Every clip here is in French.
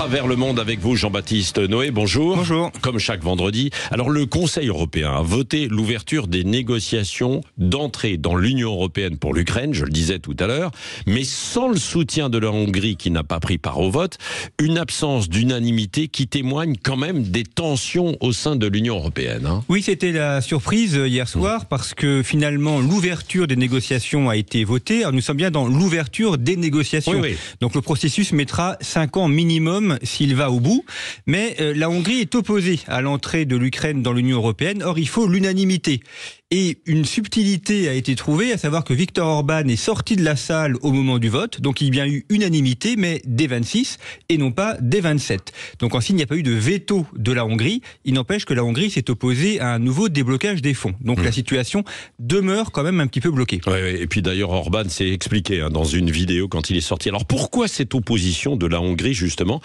Travers le monde avec vous, Jean-Baptiste Noé, bonjour. Bonjour. Comme chaque vendredi. Alors, le Conseil européen a voté l'ouverture des négociations d'entrée dans l'Union européenne pour l'Ukraine, je le disais tout à l'heure, mais sans le soutien de la Hongrie qui n'a pas pris part au vote, une absence d'unanimité qui témoigne quand même des tensions au sein de l'Union européenne. hein. Oui, c'était la surprise hier soir parce que finalement l'ouverture des négociations a été votée. Alors, nous sommes bien dans l'ouverture des négociations. Oui, oui. Donc le processus mettra cinq ans minimum s'il va au bout. Mais euh, la Hongrie est opposée à l'entrée de l'Ukraine dans l'Union européenne. Or, il faut l'unanimité. Et une subtilité a été trouvée, à savoir que Viktor Orban est sorti de la salle au moment du vote. Donc il y a bien eu unanimité, mais des 26 et non pas des 27. Donc en signe, il n'y a pas eu de veto de la Hongrie. Il n'empêche que la Hongrie s'est opposée à un nouveau déblocage des fonds. Donc la situation demeure quand même un petit peu bloquée. Ouais, ouais. Et puis d'ailleurs, Orban s'est expliqué hein, dans une vidéo quand il est sorti. Alors pourquoi cette opposition de la Hongrie justement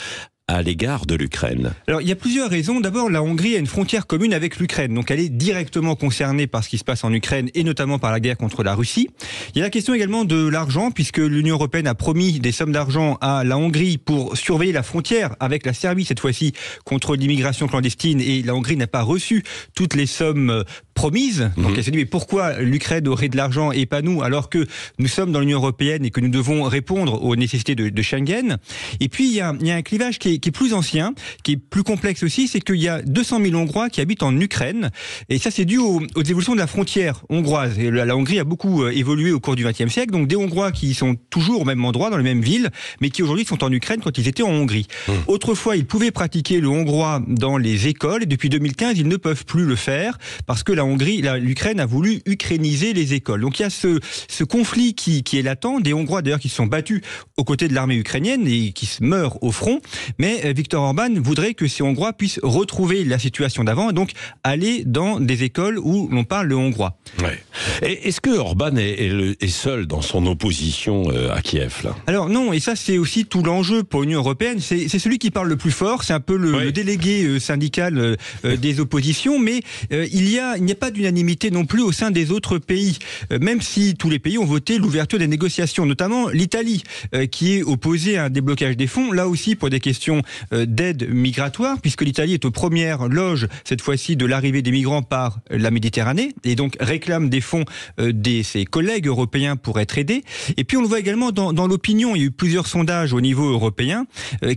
à l'égard de l'Ukraine Alors, il y a plusieurs raisons. D'abord, la Hongrie a une frontière commune avec l'Ukraine, donc elle est directement concernée par ce qui se passe en Ukraine et notamment par la guerre contre la Russie. Il y a la question également de l'argent, puisque l'Union européenne a promis des sommes d'argent à la Hongrie pour surveiller la frontière avec la Serbie cette fois-ci contre l'immigration clandestine, et la Hongrie n'a pas reçu toutes les sommes promises. Donc elle s'est dit mais pourquoi l'Ukraine aurait de l'argent et pas nous alors que nous sommes dans l'Union européenne et que nous devons répondre aux nécessités de, de Schengen? Et puis il y, a, il y a un clivage qui est, qui est plus ancien, qui est plus complexe aussi, c'est qu'il y a 200 000 Hongrois qui habitent en Ukraine et ça c'est dû aux, aux évolutions de la frontière hongroise. Et la, la Hongrie a beaucoup euh, évolué au cours du XXe siècle, donc des Hongrois qui sont toujours au même endroit, dans les mêmes villes, mais qui aujourd'hui sont en Ukraine quand ils étaient en Hongrie. Autrefois, ils pouvaient pratiquer le hongrois dans les écoles et depuis 2015, ils ne peuvent plus le faire parce que la Hongrie, l'Ukraine a voulu ukrainiser les écoles. Donc il y a ce, ce conflit qui, qui est latent, des Hongrois d'ailleurs qui se sont battus aux côtés de l'armée ukrainienne et qui se meurent au front, mais euh, Viktor Orban voudrait que ces Hongrois puissent retrouver la situation d'avant et donc aller dans des écoles où l'on parle le hongrois. Ouais. Est-ce que Orban est, est le- est seul dans son opposition euh, à Kiev là? Alors non, et ça c'est aussi tout l'enjeu pour l'Union européenne, c'est celui qui parle le plus fort, c'est un peu le, délégué euh, syndical des oppositions, mais euh, il y a il n'y a pas d'unanimité non plus au sein des autres pays, Euh, même si tous les pays ont voté l'ouverture des négociations, notamment l'Italie euh, qui est opposée à un déblocage des fonds, là aussi pour des questions euh, d'aide migratoire, puisque l'Italie est aux premières loges cette fois-ci de l'arrivée des migrants par la Méditerranée et donc réclame des fonds de ses collègues européens pour être aidés. Et puis on le voit également dans, dans l'opinion. Il y a eu plusieurs sondages au niveau européen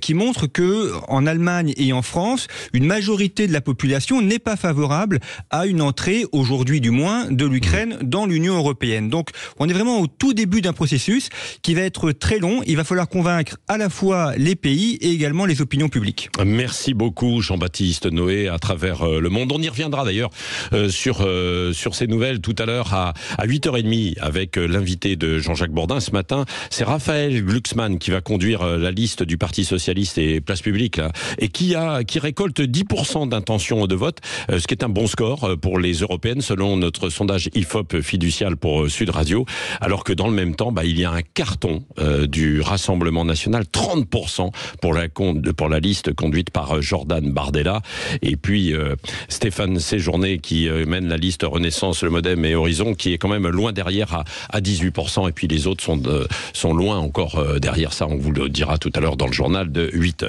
qui montrent que en Allemagne et en France, une majorité de la population n'est pas favorable à une entrée, aujourd'hui du moins, de l'Ukraine dans l'Union européenne. Donc on est vraiment au tout début d'un processus qui va être très long. Il va falloir convaincre à la fois les pays et également les opinions publiques. Merci beaucoup Jean-Baptiste Noé à travers euh, le monde. On y reviendra d'ailleurs euh, sur euh, sur ces nouvelles tout à l'heure à, à 8h30 avec l'invité de Jean-Jacques Bourdin ce matin. C'est Raphaël Glucksmann qui va conduire la liste du Parti socialiste et Place publique là, et qui a qui récolte 10% d'intention de vote, ce qui est un bon score pour les européennes selon notre sondage IFOP fiducial pour euh, Sud Radio, alors que dans le même temps, bah, il y a un carton euh, du Rassemblement national, 30% pour la pour la liste conduite par euh, Jordan Bardella, et puis euh, Stéphane Séjourné qui euh, mène la liste Renaissance, le Modem et Horizon, qui est quand même loin derrière à, à 18%, et puis les autres sont de- sont loin encore derrière ça. On vous le dira tout à l'heure dans le journal de 8 heures.